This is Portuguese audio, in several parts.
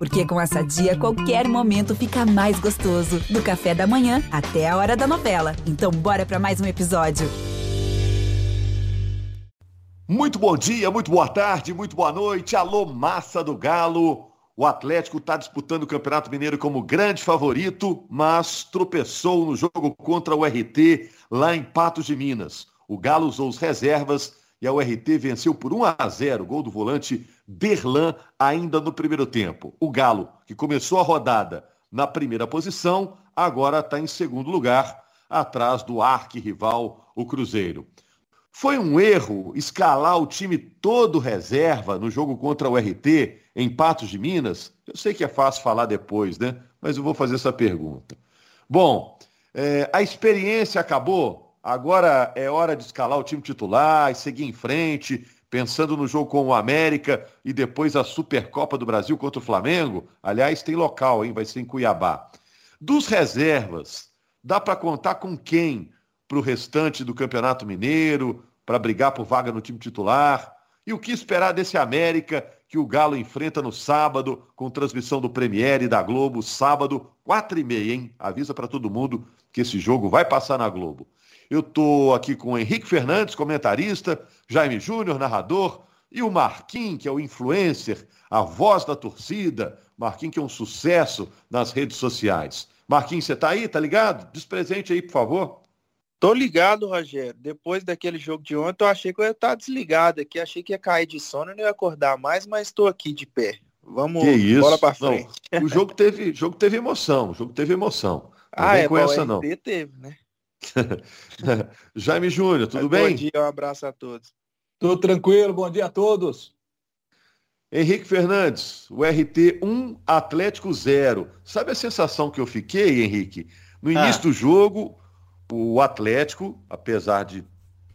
Porque com essa dia, qualquer momento fica mais gostoso. Do café da manhã até a hora da novela. Então, bora para mais um episódio. Muito bom dia, muito boa tarde, muito boa noite. Alô, massa do Galo. O Atlético está disputando o Campeonato Mineiro como grande favorito, mas tropeçou no jogo contra o RT lá em Patos de Minas. O Galo usou os reservas e a URT venceu por 1 a 0, gol do volante Berlan ainda no primeiro tempo. O Galo, que começou a rodada na primeira posição, agora está em segundo lugar, atrás do arquirrival, o Cruzeiro. Foi um erro escalar o time todo reserva no jogo contra o RT em Patos de Minas? Eu sei que é fácil falar depois, né? Mas eu vou fazer essa pergunta. Bom, é, a experiência acabou? Agora é hora de escalar o time titular e seguir em frente, pensando no jogo com o América e depois a Supercopa do Brasil contra o Flamengo. Aliás, tem local, hein? Vai ser em Cuiabá. Dos reservas, dá para contar com quem para o restante do Campeonato Mineiro, para brigar por vaga no time titular? E o que esperar desse América que o Galo enfrenta no sábado, com transmissão do Premier e da Globo, sábado, quatro e meia, hein? Avisa para todo mundo que esse jogo vai passar na Globo. Eu estou aqui com o Henrique Fernandes, comentarista, Jaime Júnior, narrador, e o Marquinhos, que é o influencer, a voz da torcida. Marquinhos, que é um sucesso nas redes sociais. Marquinhos, você está aí? Tá ligado? Despresente aí, por favor. Tô ligado, Rogério. Depois daquele jogo de ontem, eu achei que eu ia estar desligado aqui. Achei que ia cair de sono e não ia acordar mais, mas estou aqui de pé. Vamos, que isso? bola para frente. Não, o jogo teve, jogo teve emoção. O jogo teve emoção. Não ah, é, com essa, não. teve, né? Jaime Júnior, tudo bem? Bom dia, um abraço a todos. Tudo tranquilo, bom dia a todos. Henrique Fernandes, o RT 1, Atlético 0. Sabe a sensação que eu fiquei, Henrique? No ah. início ah. do jogo, o Atlético, apesar de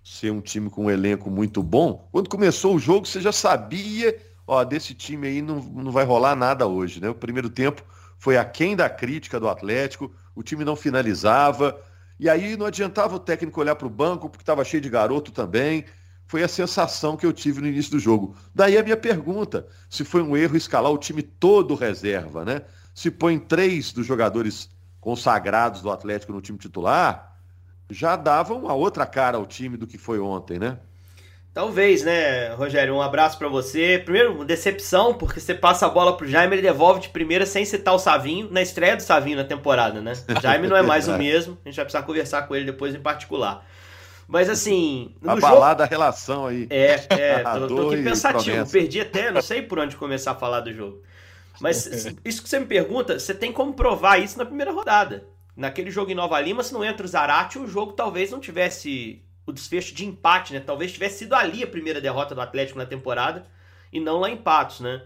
ser um time com um elenco muito bom, quando começou o jogo você já sabia, ó, desse time aí não, não vai rolar nada hoje, né? O primeiro tempo foi aquém da crítica do Atlético, o time não finalizava, e aí não adiantava o técnico olhar para o banco, porque estava cheio de garoto também. Foi a sensação que eu tive no início do jogo. Daí a minha pergunta: se foi um erro escalar o time todo reserva, né? Se põe três dos jogadores consagrados do Atlético no time titular, já dava uma outra cara ao time do que foi ontem, né? Talvez, né, Rogério? Um abraço para você. Primeiro, decepção, porque você passa a bola pro Jaime, ele devolve de primeira sem citar o Savinho, na estreia do Savinho na temporada, né? O Jaime não é mais o mesmo, a gente vai precisar conversar com ele depois em particular. Mas assim. No Abalada jogo... a relação aí. É, é, tô, tô aqui pensativo. Perdi até, não sei por onde começar a falar do jogo. Mas isso que você me pergunta, você tem como provar isso na primeira rodada. Naquele jogo em Nova Lima, se não entra o Zarate, o jogo talvez não tivesse o desfecho de empate, né? Talvez tivesse sido ali a primeira derrota do Atlético na temporada e não lá em Patos, né?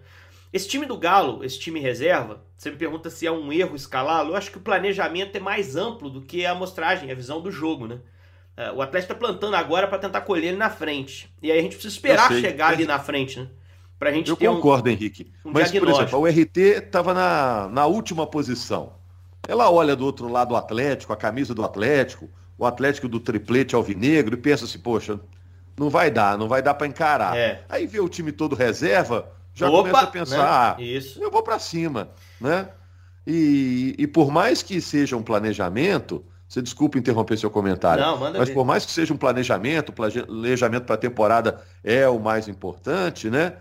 Esse time do Galo, esse time reserva, você me pergunta se é um erro escalá-lo, eu acho que o planejamento é mais amplo do que a amostragem, a visão do jogo, né? É, o Atlético está plantando agora para tentar colher ele na frente. E aí a gente precisa esperar chegar ali na frente, né? Pra gente eu concordo, um, Henrique. Um Mas, por exemplo, o RT estava na, na última posição. Ela olha do outro lado o Atlético, a camisa do Atlético, o Atlético do triplete alvinegro e pensa assim, poxa, não vai dar, não vai dar para encarar. É. Aí vê o time todo reserva, já Opa, começa a pensar, né? ah, Isso. eu vou para cima, né? E, e por mais que seja um planejamento, você desculpa interromper seu comentário, não, mas ver. por mais que seja um planejamento, planejamento para a temporada é o mais importante, né?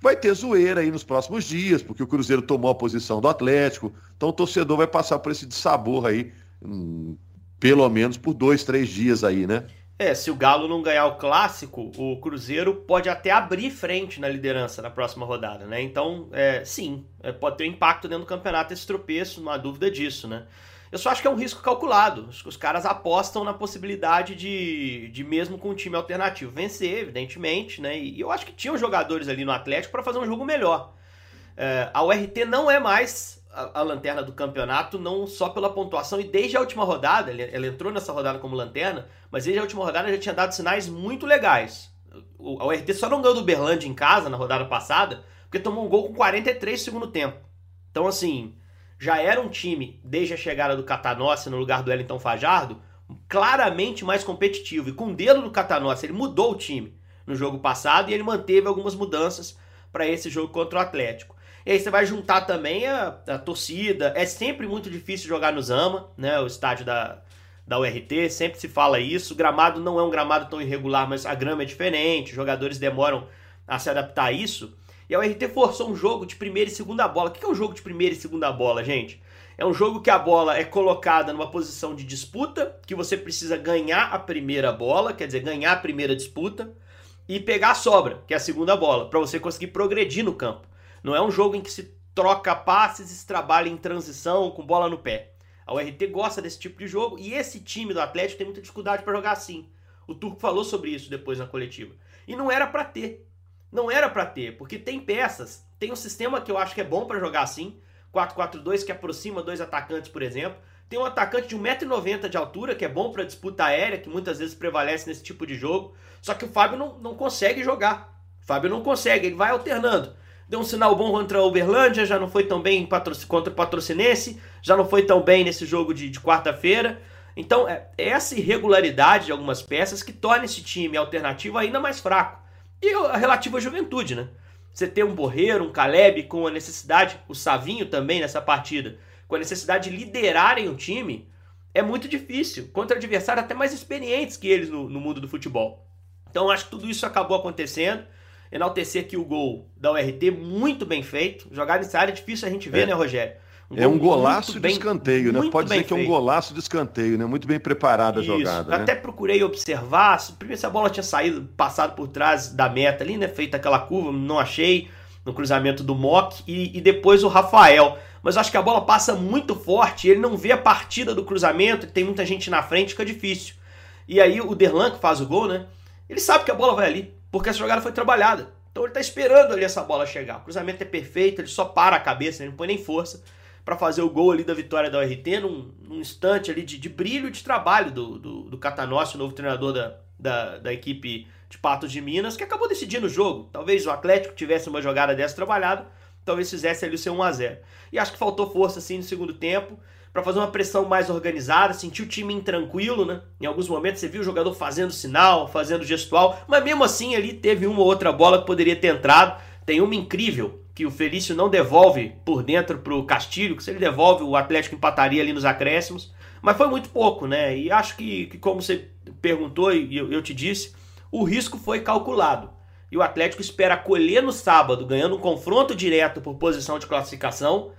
Vai ter zoeira aí nos próximos dias, porque o Cruzeiro tomou a posição do Atlético, então o torcedor vai passar por esse dissabor aí, hum, pelo menos por dois, três dias aí, né? É, se o Galo não ganhar o clássico, o Cruzeiro pode até abrir frente na liderança na próxima rodada, né? Então, é, sim, é, pode ter um impacto dentro do campeonato esse tropeço, não há dúvida disso, né? Eu só acho que é um risco calculado. Os, caras apostam na possibilidade de, de mesmo com um time alternativo, vencer, evidentemente, né? E, e eu acho que tinham jogadores ali no Atlético para fazer um jogo melhor. É, a URT não é mais a, a, lanterna do campeonato, não só pela pontuação, e desde a última rodada, ele, entrou nessa rodada como lanterna, mas desde a última rodada já tinha dado sinais muito legais. O, a URT só não ganhou do Berlândia em casa na rodada passada, porque tomou um gol com 43 segundo tempo. Então, assim, já era um time, desde a chegada do Catanossi no lugar do Wellington Fajardo, claramente mais competitivo. E com o dedo do Catanossi, ele mudou o time no jogo passado e ele manteve algumas mudanças para esse jogo contra o Atlético. E aí você vai juntar também a, a torcida. É sempre muito difícil jogar no Zama, né? O estádio da, da URT, sempre se fala isso. O gramado não é um gramado tão irregular, mas a grama é diferente, os jogadores demoram a se adaptar a isso. E a URT forçou um jogo de primeira e segunda bola. O que é um jogo de primeira e segunda bola, gente? É um jogo que a bola é colocada numa posição de disputa, que você precisa ganhar a primeira bola, quer dizer, ganhar a primeira disputa, e pegar a sobra, que é a segunda bola, para você conseguir progredir no campo. Não é um jogo em que se troca passes e se trabalha em transição com bola no pé. A URT gosta desse tipo de jogo e esse time do Atlético tem muita dificuldade para jogar assim. O Turco falou sobre isso depois na coletiva. E não era para ter. Não era para ter, porque tem peças, tem um sistema que eu acho que é bom para jogar assim, 4-4-2 que aproxima dois atacantes, por exemplo. Tem um atacante de 1,90m de altura, que é bom para disputa aérea, que muitas vezes prevalece nesse tipo de jogo. Só que o Fábio não, não consegue jogar. O Fábio não consegue, ele vai alternando. Deu um sinal bom contra a Uberlândia, já não foi tão bem contra o Patrocinense, já não foi tão bem nesse jogo de, de quarta-feira. Então, é, é essa irregularidade de algumas peças que torna esse time alternativo ainda mais fraco. E a relativa juventude, né? Você ter um Borreiro, um Caleb com a necessidade, o Savinho também nessa partida, com a necessidade de liderarem o time, é muito difícil. Contra adversários até mais experientes que eles no, no mundo do futebol. Então acho que tudo isso acabou acontecendo. Enaltecer aqui o gol da URT, muito bem feito. Jogar nessa área é difícil a gente ver, é. né, Rogério? Um é um golaço de bem, escanteio, né? Pode dizer que é um golaço de escanteio, né? Muito bem preparada a jogada. Né? Até procurei observar. Primeiro, se a bola tinha saído, passado por trás da meta ali, né? Feita aquela curva, não achei. No cruzamento do Mock. E, e depois o Rafael. Mas acho que a bola passa muito forte. Ele não vê a partida do cruzamento. Tem muita gente na frente, fica difícil. E aí o Derlan, que faz o gol, né? Ele sabe que a bola vai ali. Porque essa jogada foi trabalhada. Então ele tá esperando ali essa bola chegar. O cruzamento é perfeito, ele só para a cabeça, ele não põe nem força para fazer o gol ali da vitória da URT num, num instante ali de, de brilho e de trabalho do, do, do Catanossi, o novo treinador da, da, da, equipe de Patos de Minas, que acabou decidindo o jogo. Talvez o Atlético tivesse uma jogada dessa trabalhada, talvez fizesse ali o seu 1x0. E acho que faltou força assim no segundo tempo para fazer uma pressão mais organizada, sentir o time intranquilo, né? Em alguns momentos você viu o jogador fazendo sinal, fazendo gestual, mas mesmo assim ali teve uma ou outra bola que poderia ter entrado. Tem uma incrível que o Felício não devolve por dentro para o Castilho, que se ele devolve, o Atlético empataria ali nos acréscimos. Mas foi muito pouco, né? E acho que, que como você perguntou e eu, eu te disse, o risco foi calculado. E o Atlético espera colher no sábado, ganhando um confronto direto por posição de classificação,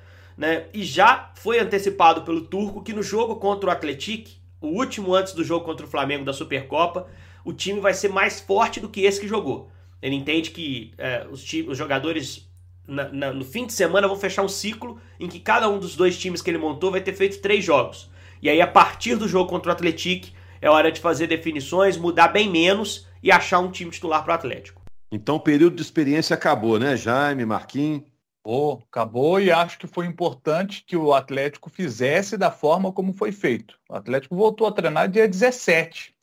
né? E já foi antecipado pelo Turco que no jogo contra o Atlético, o último antes do jogo contra o Flamengo da Supercopa, o time vai ser mais forte do que esse que jogou. Ele entende que é, os, os jogadores na, na, no fim de semana vão fechar um ciclo em que cada um dos dois times que ele montou vai ter feito três jogos. E aí, a partir do jogo contra o Atlético, é hora de fazer definições, mudar bem menos e achar um time titular para o Atlético. Então o período de experiência acabou, né, Jaime, Marquinhos? Oh, acabou e acho que foi importante que o Atlético fizesse da forma como foi feito. O Atlético voltou a treinar dia 17.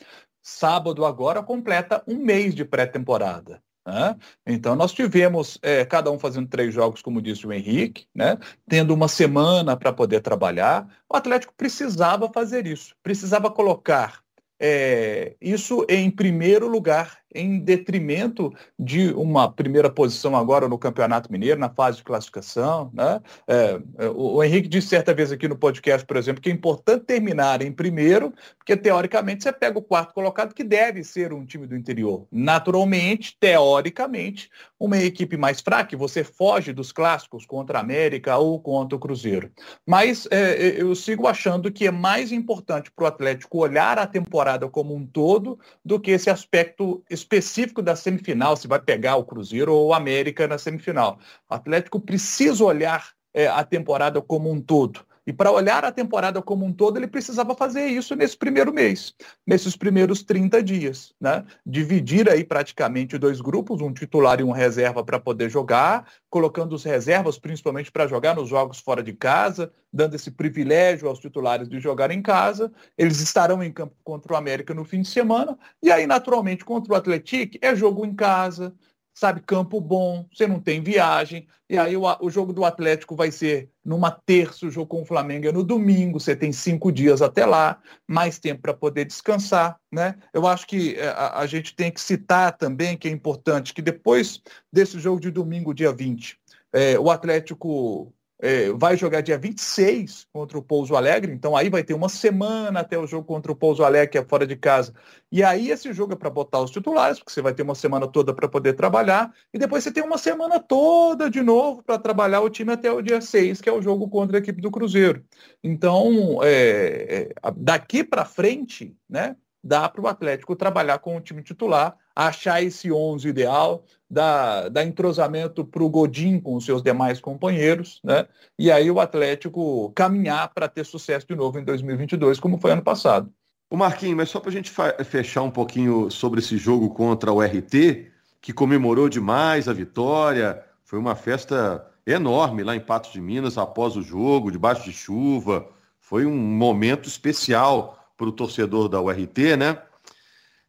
Sábado agora completa um mês de pré-temporada. Né? Então, nós tivemos é, cada um fazendo três jogos, como disse o Henrique, né? tendo uma semana para poder trabalhar. O Atlético precisava fazer isso, precisava colocar é, isso em primeiro lugar em detrimento de uma primeira posição agora no Campeonato Mineiro, na fase de classificação. Né? É, é, o, Henrique disse certa vez aqui no podcast, por exemplo, que é importante terminar em primeiro, porque teoricamente você pega o quarto colocado, que deve ser um time do interior. Naturalmente, teoricamente, uma equipe mais fraca, você foge dos clássicos contra a América ou contra o Cruzeiro. Mas é, é eu sigo achando que é mais importante para o Atlético olhar a temporada como um todo do que esse aspecto específico da semifinal, se vai pegar o Cruzeiro ou o América na semifinal. O Atlético precisa olhar é, a temporada como um todo. E para olhar a temporada como um todo, ele precisava fazer isso nesse primeiro mês, nesses primeiros 30 dias. Né? Dividir aí praticamente dois grupos, um titular e um reserva para poder jogar, colocando os reservas principalmente para jogar nos jogos fora de casa, dando esse privilégio aos titulares de jogar em casa. Eles estarão em campo contra o América no fim de semana. E aí, naturalmente, contra o Atlético, é jogo em casa, sabe, campo bom, você não tem viagem, e aí o, o, jogo do Atlético vai ser numa terça, o jogo com o Flamengo é no domingo, você tem cinco dias até lá, mais tempo para poder descansar, né? Eu acho que é, a, a, gente tem que citar também, que é importante, que depois desse jogo de domingo, dia 20, É, o Atlético é, vai jogar dia 26 contra o Pouso Alegre, então aí vai ter uma semana até o jogo contra o Pouso Alegre, que é fora de casa. E aí esse jogo é para botar os titulares, porque você vai ter uma semana toda para poder trabalhar, e depois você tem uma semana toda de novo para trabalhar o time até o dia 6, que é o jogo contra a equipe do Cruzeiro. Então, é, é daqui para frente, né, dá para o Atlético trabalhar com o time titular, achar esse 11 ideal, dar, entrosamento para o Godin com os seus demais companheiros, né? E aí o Atlético caminhar para ter sucesso de novo em 2022, como foi ano passado. O Marquinhos, mas só para a gente fechar um pouquinho sobre esse jogo contra o RT, que comemorou demais a vitória, foi uma festa enorme lá em Patos de Minas após o jogo, debaixo de chuva, foi um momento especial para o torcedor da URT, né?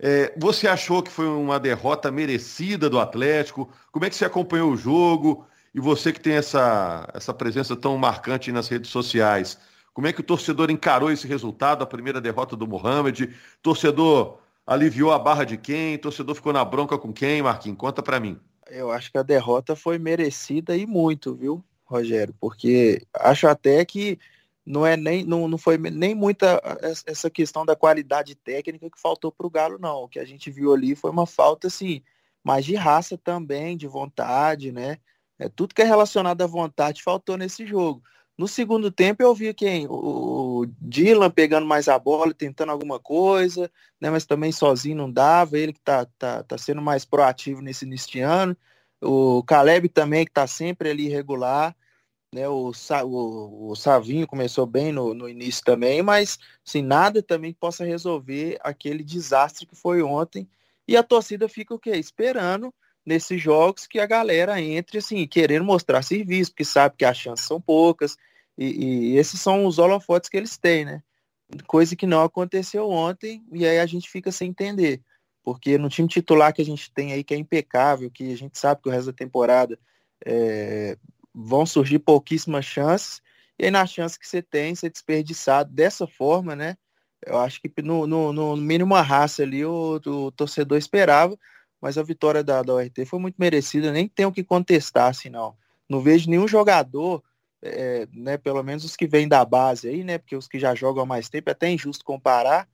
É, você achou que foi uma derrota merecida do Atlético? Como é que você acompanhou o jogo? E você que tem essa, essa presença tão marcante nas redes sociais, como é que o torcedor encarou esse resultado, a primeira derrota do Mohamed? Torcedor aliviou a barra de quem? Torcedor ficou na bronca com quem, Marquinhos? Conta para mim. Eu acho que a derrota foi merecida e muito, viu, Rogério? Porque acho até que não é nem não, não foi nem muita essa questão da qualidade técnica que faltou para o Galo não. O que a gente viu ali foi uma falta assim mais de raça também de vontade né? É tudo que é relacionado à vontade faltou nesse jogo. No segundo tempo eu vi quem? O, Dylan pegando mais a bola tentando alguma coisa né? Mas também sozinho não dava. Ele que tá, tá, tá sendo mais proativo nesse neste ano. O Caleb também que tá sempre ali regular né, o, o, o Savinho começou bem no, no início também, mas assim, nada também possa resolver aquele desastre que foi ontem. E a torcida fica o quê? Esperando nesses jogos que a galera entre assim, querendo mostrar serviço, porque sabe que as chances são poucas. E, e esses são os holofotes que eles têm, né? Coisa que não aconteceu ontem, e aí a gente fica sem entender. Porque no time titular que a gente tem aí, que é impecável, que a gente sabe que o resto da temporada é, vão surgir pouquíssimas chances, e aí na chance que você tem, ser desperdiçado dessa forma, né? Eu acho que no, no, no mínimo a raça ali o, o, torcedor esperava, mas a vitória da, da ORT foi muito merecida, nem tem o que contestar, assim, não. Não vejo nenhum jogador, é, né, pelo menos os que vêm da base aí, né, porque os que já jogam há mais tempo, é até injusto comparar,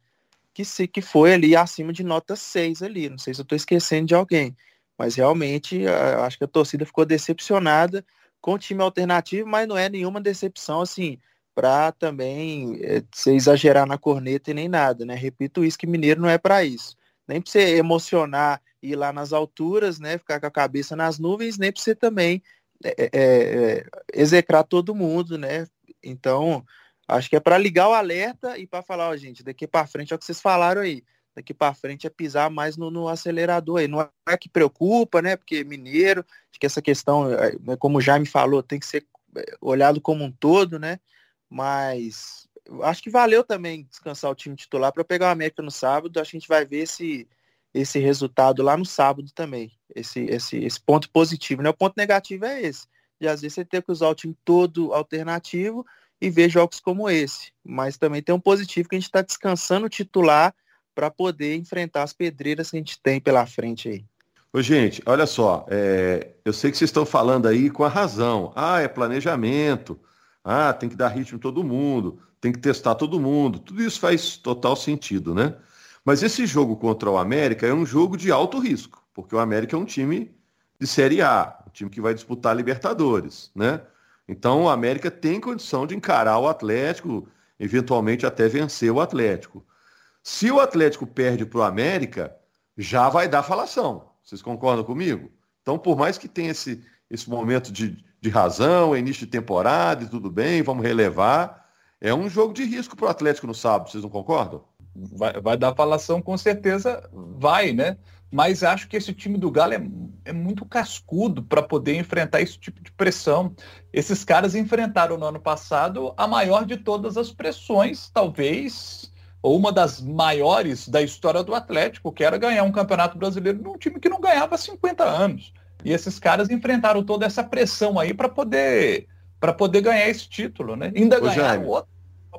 que, se, que foi ali acima de nota 6 ali, não sei se eu estou esquecendo de alguém, mas realmente acho que a torcida ficou decepcionada, com time alternativo, mas não é nenhuma decepção assim para também é, exagerar na corneta e nem nada, né? Repito isso que mineiro não é para isso. Nem para você emocionar e ir lá nas alturas, né? Ficar com a cabeça nas nuvens, nem para você também é, é, execrar todo mundo, né? Então, acho que é para ligar o alerta e para falar, ó, gente, daqui para frente é o que vocês falaram aí daqui para frente é pisar mais no, no, acelerador aí. Não é que preocupa, né? Porque mineiro, acho que essa questão, é, né, como já me falou, tem que ser é, olhado como um todo, né? Mas acho que valeu também descansar o time titular para pegar o América no sábado. Acho que a gente vai ver esse, esse resultado lá no sábado também. Esse, esse, esse ponto positivo, né? O ponto negativo é esse. De às vezes você ter que usar o time todo alternativo e ver jogos como esse. Mas também tem um positivo que a gente está descansando o titular para poder enfrentar as pedreiras que a gente tem pela frente aí. Ô, gente, olha só, é, eu sei que vocês estão falando aí com a razão. Ah, é planejamento. Ah, tem que dar ritmo todo mundo, tem que testar todo mundo. Tudo isso faz total sentido, né? Mas esse jogo contra o América é um jogo de alto risco, porque o América é um time de Série A, um time que vai disputar a Libertadores, né? Então o América tem condição de encarar o Atlético, eventualmente até vencer o Atlético. Se o Atlético perde para o América, já vai dar falação. Vocês concordam comigo? Então, por mais que tenha esse, esse momento de, de razão, início de temporada e tudo bem, vamos relevar, é um jogo de risco para o Atlético no sábado, vocês não concordam? Vai, vai dar falação, com certeza vai, né? Mas acho que esse time do Galo é, é muito cascudo para poder enfrentar esse tipo de pressão. Esses caras enfrentaram no ano passado a maior de todas as pressões, talvez ou uma das maiores da história do Atlético, que era ganhar um campeonato brasileiro num time que não ganhava há 50 anos. E esses caras enfrentaram toda essa pressão aí para poder para poder ganhar esse título, né? Ainda ganhar o outro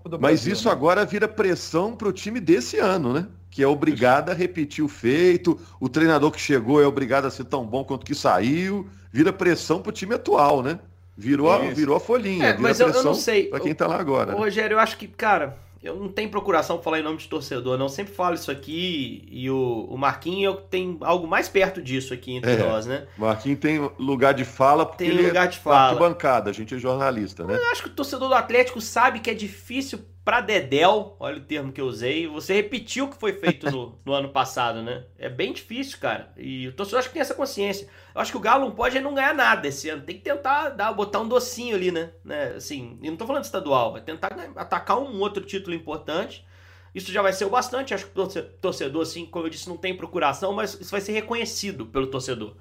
Mas Brasil, isso né? agora vira pressão para o time desse ano, né? Que é obrigado a repetir o feito, o treinador que chegou é obrigado a ser tão bom quanto que saiu, vira pressão para o time atual, né? Virou, a, virou a folhinha, é, mas eu, eu, não sei. Para quem está lá agora. Ô, Rogério, eu acho que, cara, eu não tenho procuração para falar em nome de torcedor, não. Eu sempre falo isso aqui e o, o Marquinhos tem algo mais perto disso aqui entre é, nós, né? Marquinhos tem lugar de fala porque tem lugar é de fala. bancada, a gente é jornalista, né? Eu acho que o torcedor do Atlético sabe que é difícil para Dedel, olha o termo que eu usei, você repetiu o que foi feito no, no, ano passado, né? É bem difícil, cara. E o torcedor acho que tem essa consciência. Eu acho que o Galo não pode não ganhar nada esse ano. Tem que tentar dar, botar um docinho ali, né? né? Assim, e não tô falando de estadual, é tentar atacar um outro título importante. Isso já vai ser o bastante. Acho que o torcedor, assim, como eu disse, não tem procuração, mas isso vai ser reconhecido pelo torcedor.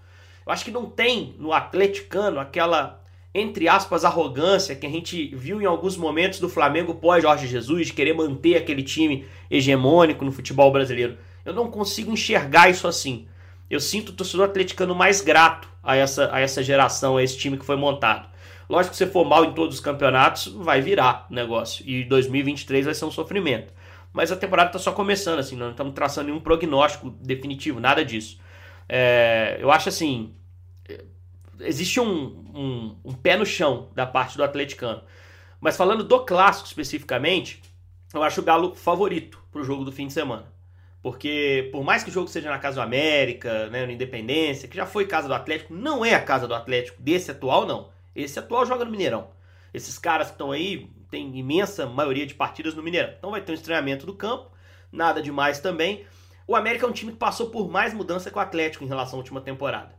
Eu acho que não tem no atleticano aquela entre aspas, arrogância que a gente viu em alguns momentos do Flamengo pós Jorge Jesus, de querer manter aquele time hegemônico no futebol brasileiro. Eu não consigo enxergar isso assim. Eu sinto o torcedor atleticano mais grato a essa, a essa geração, a esse time que foi montado. Lógico que se for mal em todos os campeonatos, vai virar o negócio. E 2023 vai ser um sofrimento. Mas a temporada está só começando, assim, não estamos traçando nenhum prognóstico definitivo, nada disso. É, eu acho assim, existe um, um, um, pé no chão da parte do atleticano. Mas falando do clássico especificamente, eu acho o Galo favorito para o jogo do fim de semana. Porque por mais que o jogo seja na Casa do América, né, no Independência, que já foi casa do Atlético, não é a casa do Atlético desse atual, não. Esse atual joga no Mineirão. Esses caras que estão aí tem imensa maioria de partidas no Mineirão. Então vai ter um estranhamento do campo, nada demais também. O América é um time que passou por mais mudança que o Atlético em relação à última temporada.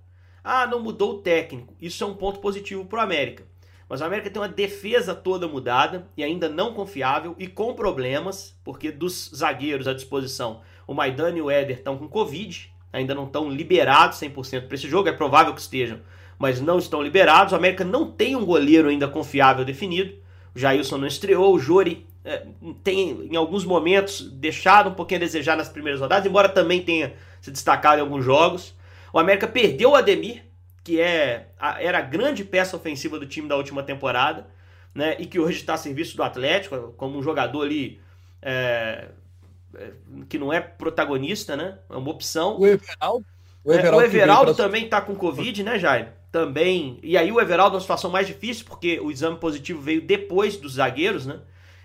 Ah, não mudou o técnico. Isso é um ponto positivo para o América. Mas o América tem uma defesa toda mudada e ainda não confiável e com problemas, porque dos zagueiros à disposição, o Maidana e o Éder estão com Covid, ainda não estão liberados 100% para esse jogo, é provável que estejam, mas não estão liberados. O América não tem um goleiro ainda confiável definido. O Jailson não estreou, o Jori é, tem em alguns momentos deixado um pouquinho a desejar nas primeiras rodadas, embora também tenha se destacado em alguns jogos. O América perdeu o Ademir, que é era a grande peça ofensiva do time da última temporada, né? E que hoje está a serviço do Atlético, como um jogador ali é, é, que não é protagonista, né? É uma opção. O Everaldo, o Everaldo, é, o Everaldo também está com Covid, né, Jair? Também. E aí o Everaldo é uma situação mais difícil, porque o exame positivo veio depois dos zagueiros, né?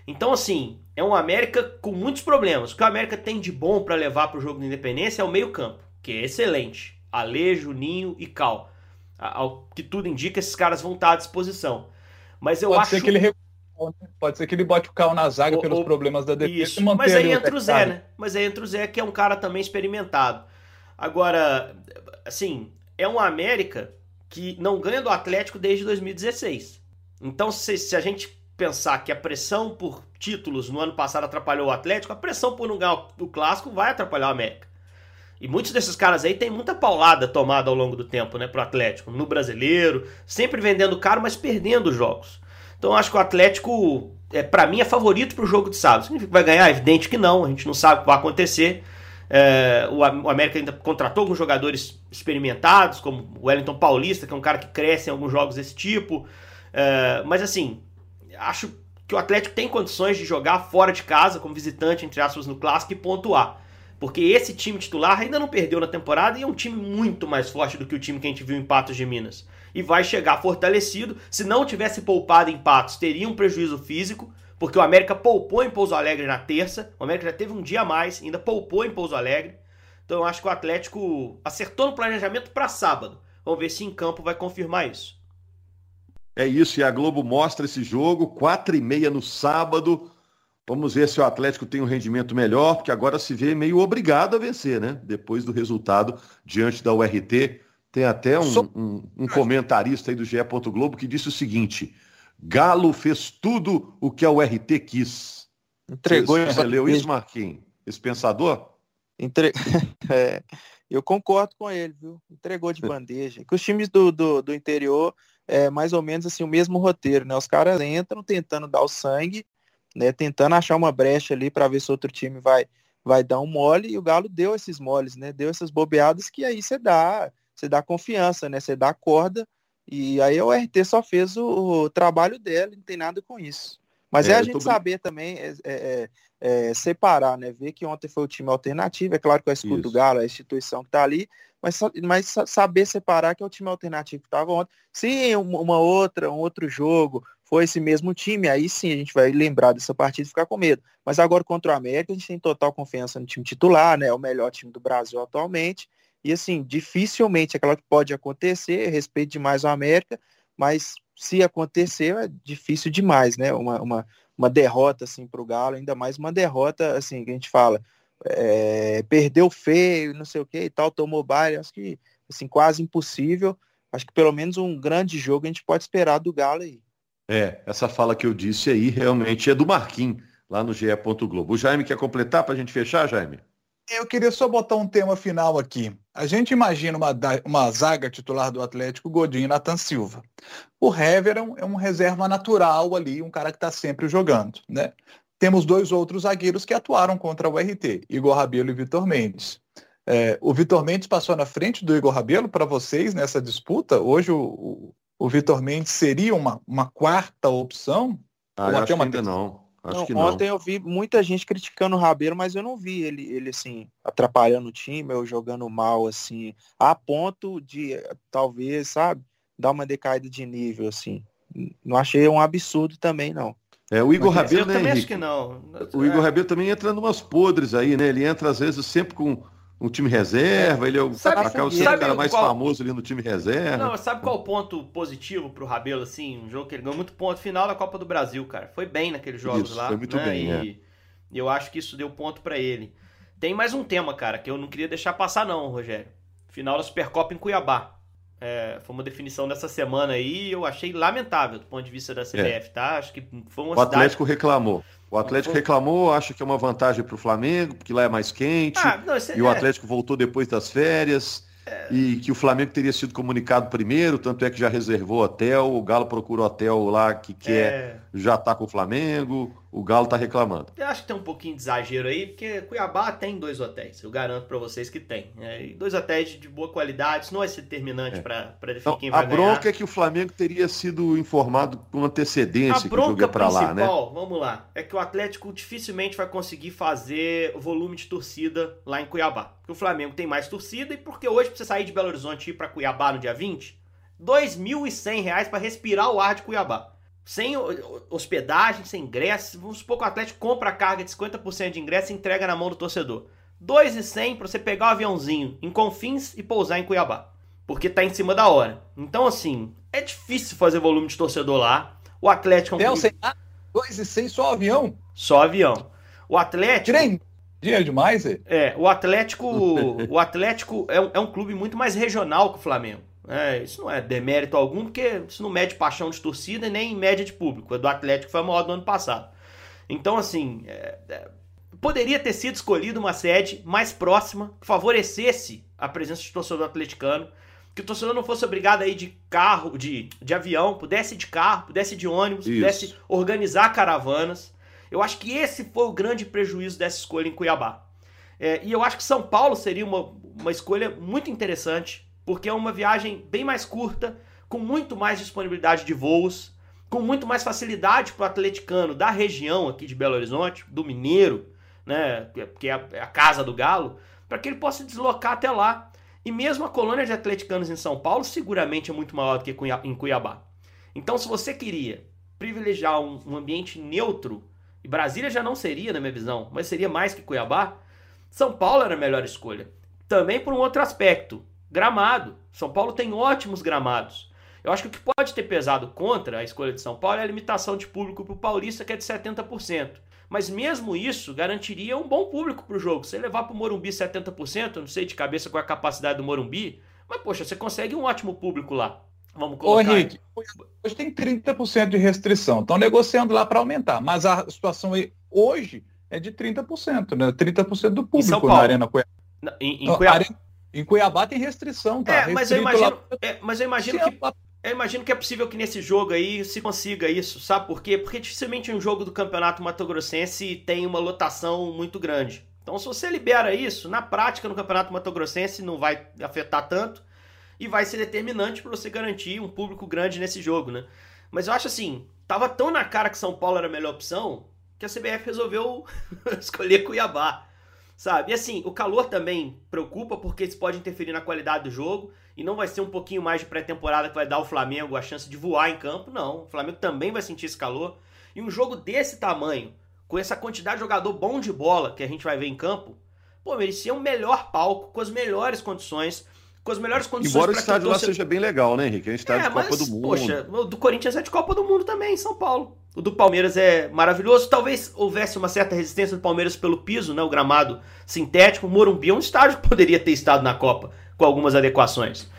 Então, assim, é um América com muitos problemas. O que o América tem de bom para levar para o jogo de independência é o meio-campo, que é excelente. Ale, Juninho e Cal. Ao que tudo indica, esses caras vão estar à disposição. Mas eu Pode acho. Ser que ele? Pode ser que ele bote o Cal na zaga o, pelos o... problemas da defesa Isso. e Mas aí entra o Zé, né? Mas aí entra o Zé, que é um cara também experimentado. Agora, assim, é um América que não ganha do Atlético desde 2016. Então, se, se a gente pensar que a pressão por títulos no ano passado atrapalhou o Atlético, a pressão por não ganhar o clássico vai atrapalhar o América. E muitos desses caras aí tem muita paulada tomada ao longo do tempo, né, pro Atlético, no brasileiro, sempre vendendo caro, mas perdendo jogos. Então acho que o Atlético, é, para mim, é favorito pro jogo de sábado. Significa que vai ganhar? Evidente que não, a gente não sabe o que vai acontecer. É, o, o América ainda contratou alguns jogadores experimentados, como o Wellington Paulista, que é um cara que cresce em alguns jogos desse tipo. É, mas assim, acho que o Atlético tem condições de jogar fora de casa, como visitante, entre aspas, no clássico e pontuar. Porque esse time titular ainda não perdeu na temporada e é um time muito mais forte do que o time que a gente viu em Patos de Minas. E vai chegar fortalecido. Se não tivesse poupado em Patos, teria um prejuízo físico, porque o América poupou em Pouso Alegre na terça. O América já teve um dia a mais, ainda poupou em Pouso Alegre. Então eu acho que o Atlético acertou no planejamento para sábado. Vamos ver se em campo vai confirmar isso. É isso, e a Globo mostra esse jogo, quatro e meia no sábado. Vamos ver se o Atlético tem um rendimento melhor, porque agora se vê meio obrigado a vencer, né? Depois do resultado diante da URT. Tem até um, um, um comentarista aí do GE. Globo que disse o seguinte: Galo fez tudo o que a URT quis. Entregou. Você, você leu isso, Marquinhos? Esse pensador? Entre... é, eu concordo com ele, viu? Entregou de bandeja. Que os times do, do, do interior é mais ou menos assim o mesmo roteiro, né? Os caras entram tentando dar o sangue né, tentando achar uma brecha ali para ver se outro time vai vai dar um mole e o Galo deu esses moles, né? Deu essas bobeadas que aí você dá, você dá confiança, né? Você dá corda e aí o RT só fez o, o trabalho dela, não tem nada com isso. Mas é, é a gente tô... saber também é, é, é, separar, né? Ver que ontem foi o time alternativo, é claro que o escudo do Galo, a instituição que está ali, mas, mas saber separar que é o time alternativo que estava ontem. Se uma outra, um outro jogo for esse mesmo time, aí sim a gente vai lembrar dessa partida e ficar com medo. Mas agora contra o América, a gente tem total confiança no time titular, né? É o melhor time do Brasil atualmente. E assim, dificilmente, é claro que pode acontecer, respeito demais o América, mas se acontecer, é difícil demais, né? Uma, uma, uma derrota assim para o Galo, ainda mais uma derrota assim que a gente fala, é, perdeu feio, não sei o que e tal, tomou baile, acho que assim quase impossível. Acho que pelo menos um grande jogo a gente pode esperar do Galo aí. É, essa fala que eu disse aí realmente é do Marquinhos, lá no GE. Globo. O Jaime quer completar para a gente fechar, Jaime? Eu queria só botar um tema final aqui. A gente imagina uma, uma zaga titular do Atlético, Godinho e Nathan Silva. O Hever é um, é um reserva natural ali, um cara que está sempre jogando. Né? Temos dois outros zagueiros que atuaram contra o RT, Igor Rabelo e Vitor Mendes. É, o Vitor Mendes passou na frente do Igor Rabelo para vocês nessa disputa. Hoje o, o, o Vitor Mendes seria uma, uma quarta opção? Ah, ou até uma ainda não. Acho não, que não. Ontem eu vi muita gente criticando o Rabelo, mas eu não vi ele, ele assim, atrapalhando o time ou jogando mal, assim, a ponto de, talvez, sabe, dar uma decaída de nível, assim. Não achei um absurdo também, não. É, o Igor Rabelo, né, também acho que não. O Igor é. Rabelo também entra em umas podres aí, né? Ele entra, às vezes, sempre com um time reserva, ele é o, sabe, acaba sendo o cara mais qual... famoso ali no time reserva. Não, sabe qual o ponto positivo pro Rabelo, assim? Um jogo que ele ganhou muito ponto final da Copa do Brasil, cara. Foi bem naqueles jogos isso, lá. Foi muito né? bem, e, é. eu acho que isso deu ponto para ele. Tem mais um tema, cara, que eu não queria deixar passar, não, Rogério. Final da Supercopa em Cuiabá. É, foi uma definição dessa semana aí eu achei lamentável do ponto de vista da CBF, é. tá? Acho que foi uma O Atlético cidade... reclamou. O Atlético reclamou, acha que é uma vantagem para o Flamengo, porque lá é mais quente. Ah, não, e é... o Atlético voltou depois das férias. É... E que o Flamengo teria sido comunicado primeiro, tanto é que já reservou hotel. O Galo procura hotel lá que quer, é... já tá com o Flamengo. O Galo tá reclamando. Eu acho que tem um pouquinho de exagero aí, porque Cuiabá tem dois hotéis. Eu garanto para vocês que tem. É, dois hotéis de boa qualidade, isso não vai ser determinante é. para definir não, quem vai ganhar. A bronca é que o Flamengo teria sido informado com antecedência a que o jogo é lá, né? Vamos lá, é que o Atlético dificilmente vai conseguir fazer o volume de torcida lá em Cuiabá. Porque o Flamengo tem mais torcida e porque hoje pra você sair de Belo Horizonte e ir para Cuiabá no dia 20, R$ 2.100 para respirar o ar de Cuiabá sem hospedagem, sem ingresso. Vamos supor que o Atlético compra a carga de 50% de ingresso e entrega na mão do torcedor. 2,100 para você pegar o um aviãozinho em Confins e pousar em Cuiabá. Porque tá em cima da hora. Então, assim, é difícil fazer volume de torcedor lá. O Atlético... É um... 2,100 só avião? Só avião. O Atlético... Trem. Dinheiro demais, é? É, o Atlético, o Atlético é um, é um clube muito mais regional que o Flamengo. É, isso não é demérito algum, porque isso não mede paixão de torcida nem média de público. A do Atlético foi a maior do ano passado. Então, assim, é, é, poderia ter sido escolhida uma sede mais próxima, que favorecesse a presença de torcedor atleticano, que o torcedor não fosse obrigado a ir de carro, de, de avião, pudesse ir de carro, pudesse ir de ônibus, isso. pudesse organizar caravanas. Eu acho que esse foi o grande prejuízo dessa escolha em Cuiabá. É, e eu acho que São Paulo seria uma, uma escolha muito interessante porque é uma viagem bem mais curta, com muito mais disponibilidade de voos, com muito mais facilidade para o atleticano da região aqui de Belo Horizonte, do Mineiro, né, que é a, é a casa do Galo, para que ele possa deslocar até lá. E mesmo a colônia de atleticanos em São Paulo seguramente é muito maior do que em Cuiabá. Então, se você queria privilegiar um, um ambiente neutro, e Brasília já não seria, na minha visão, mas seria mais que Cuiabá, São Paulo era a melhor escolha. Também por um outro aspecto. Gramado. São Paulo tem ótimos gramados. Eu acho que o que pode ter pesado contra a escolha de São Paulo é a limitação de público para o Paulista, que é de 70%. Mas mesmo isso garantiria um bom público para o jogo. Você levar para o Morumbi 70%, eu não sei de cabeça qual é a capacidade do Morumbi, mas poxa, você consegue um ótimo público lá. Vamos colocar. Ô, Henrique, hoje tem 30% de restrição. Estão negociando lá para aumentar. Mas a situação hoje é de 30%, né? 30% do público na Arena Cuiabá. Em, em Cuiabá. Arena... Em Cuiabá tem restrição, tá? É, mas eu imagino, lá... é, mas eu imagino que eu imagino que é possível que nesse jogo aí se consiga isso, sabe por quê? Porque dificilmente um jogo do Campeonato Mato Grossense tem uma lotação muito grande. Então, se você libera isso, na prática no Campeonato Mato Grossense não vai afetar tanto e vai ser determinante para você garantir um público grande nesse jogo, né? Mas eu acho assim, tava tão na cara que São Paulo era a melhor opção que a CBF resolveu escolher Cuiabá. Sabe? E assim, o calor também preocupa porque isso pode interferir na qualidade do jogo e não vai ser um pouquinho mais de pré-temporada que vai dar ao Flamengo a chance de voar em campo, não. O Flamengo também vai sentir esse calor. E um jogo desse tamanho, com essa quantidade de jogador bom de bola que a gente vai ver em campo, pô, merecia um melhor palco, com as melhores condições, com as melhores condições. Embora o estádio lá seja bem legal, né, Henrique? É um estádio é, de Copa mas, do Mundo. Poxa, o do Corinthians é de Copa do Mundo também, em São Paulo. O do Palmeiras é maravilhoso. Talvez houvesse uma certa resistência do Palmeiras pelo piso, né? O gramado sintético. O Morumbi é um estádio que poderia ter estado na Copa, com algumas adequações.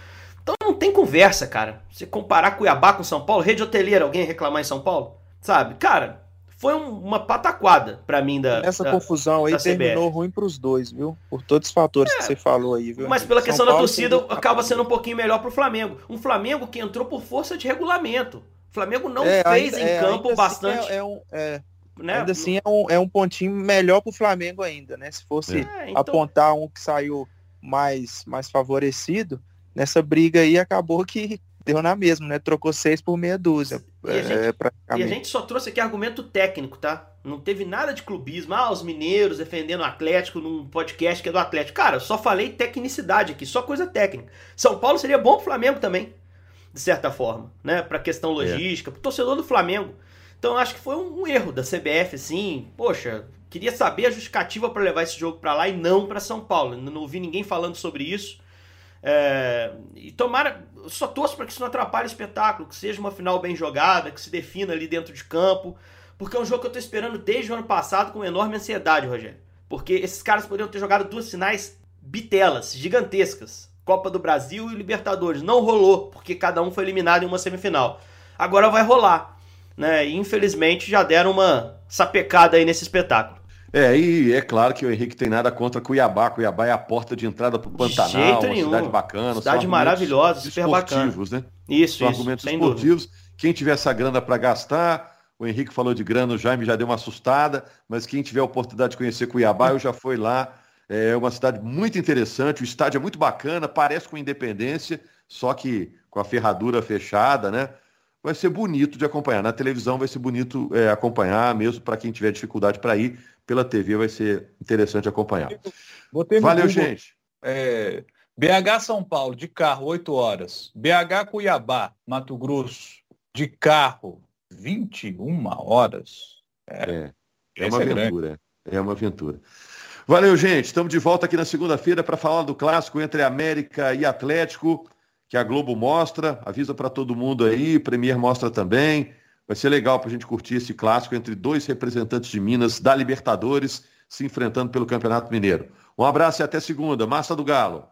Então não tem conversa, cara. Você comparar Cuiabá com São Paulo, rede hoteleira, alguém reclamar em São Paulo? Sabe? Cara, foi um, uma pataquada para mim da Essa da, confusão aí terminou ruim para os dois, viu? Por todos os fatores é, que você falou aí, viu? Mas pela São questão Paulo da torcida acaba sendo um pouquinho melhor para o Flamengo. Um Flamengo que entrou por força de regulamento. O Flamengo não é, fez ainda, em é, campo assim bastante. Assim é, um, é, né? Ainda assim é um, é um pontinho melhor para o Flamengo ainda, né? Se fosse é, então... apontar um que saiu mais mais favorecido nessa briga aí acabou que deu na mesma, né? Trocou seis por meia dúzia. E a, gente, é, e a gente só trouxe aqui argumento técnico, tá? Não teve nada de clubismo. Ah, os mineiros defendendo o Atlético num podcast que é do Atlético. Cara, só falei tecnicidade aqui, só coisa técnica. São Paulo seria bom pro Flamengo também, de certa forma, né? Pra questão é. logística, pro torcedor do Flamengo. Então acho que foi um, erro da CBF, assim. Poxa, queria saber a justificativa para levar esse jogo para lá e não para São Paulo. Não ouvi ninguém falando sobre isso. É, e tomara, só torço para que isso não atrapalhe o espetáculo, que seja uma final bem jogada, que se defina ali dentro de campo, porque é um jogo que eu estou esperando desde o ano passado com enorme ansiedade, Rogério. Porque esses caras poderiam ter jogado duas finais bitelas, gigantescas. Copa do Brasil e Libertadores. Não rolou, porque cada um foi eliminado em uma semifinal. Agora vai rolar. Né? E infelizmente já deram uma sapecada aí nesse espetáculo. É, e é claro que o Henrique tem nada contra Cuiabá. Cuiabá é a porta de entrada para o Pantanal, Jeito uma nenhum. cidade bacana. Cidade maravilhosa, super bacana. né? Isso, são isso, argumentos esportivos. Dúvida. Quem tiver essa grana para gastar, o Henrique falou de grana, o Jaime já deu uma assustada, mas quem tiver a oportunidade de conhecer Cuiabá, eu já fui lá. É uma cidade muito interessante, o estádio é muito bacana, parece com Independência, só que com a ferradura fechada, né? Vai ser bonito de acompanhar. Na televisão vai ser bonito é, acompanhar, mesmo para quem tiver dificuldade para ir pela TV vai ser interessante acompanhar. Valeu, Google, gente. É, BH São Paulo, de carro, 8 horas. BH Cuiabá, Mato Grosso, de carro, 21 horas. É, é, é uma é aventura. É uma aventura. Valeu, gente. Estamos de volta aqui na segunda-feira para falar do clássico entre América e Atlético, que a Globo mostra, avisa para todo mundo aí, Premier mostra também. Vai ser legal para a gente curtir esse clássico entre dois representantes de Minas da Libertadores se enfrentando pelo Campeonato Mineiro. Um abraço e até segunda. Massa do Galo.